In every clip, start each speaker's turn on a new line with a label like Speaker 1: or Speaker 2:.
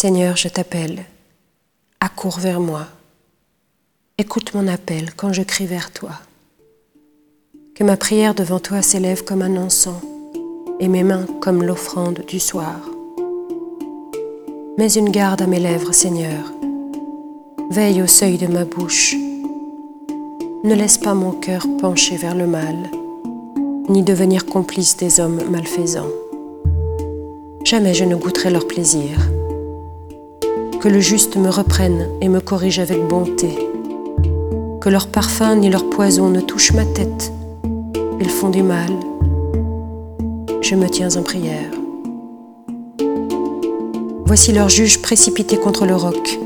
Speaker 1: Seigneur, je t'appelle. Accours vers moi. Écoute mon appel quand je crie vers toi. Que ma prière devant toi s'élève comme un encens et mes mains comme l'offrande du soir. Mets une garde à mes lèvres, Seigneur. Veille au seuil de ma bouche. Ne laisse pas mon cœur pencher vers le mal, ni devenir complice des hommes malfaisants. Jamais je ne goûterai leur plaisir. Que le juste me reprenne et me corrige avec bonté. Que leur parfum ni leur poison ne touche ma tête. Ils font du mal. Je me tiens en prière. Voici leurs juges précipités contre le roc,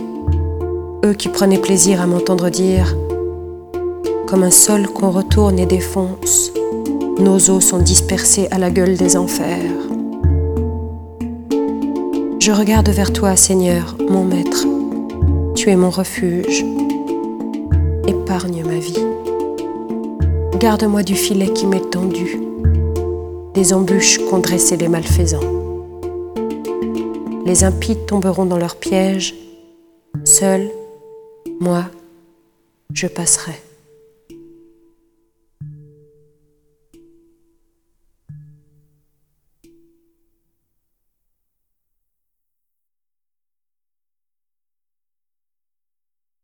Speaker 1: eux qui prenaient plaisir à m'entendre dire Comme un sol qu'on retourne et défonce, nos os sont dispersés à la gueule des enfers. Je regarde vers toi, Seigneur, mon Maître. Tu es mon refuge. Épargne ma vie. Garde-moi du filet qui m'est tendu, des embûches qu'ont dressées les malfaisants. Les impies tomberont dans leur piège. Seul, moi, je passerai.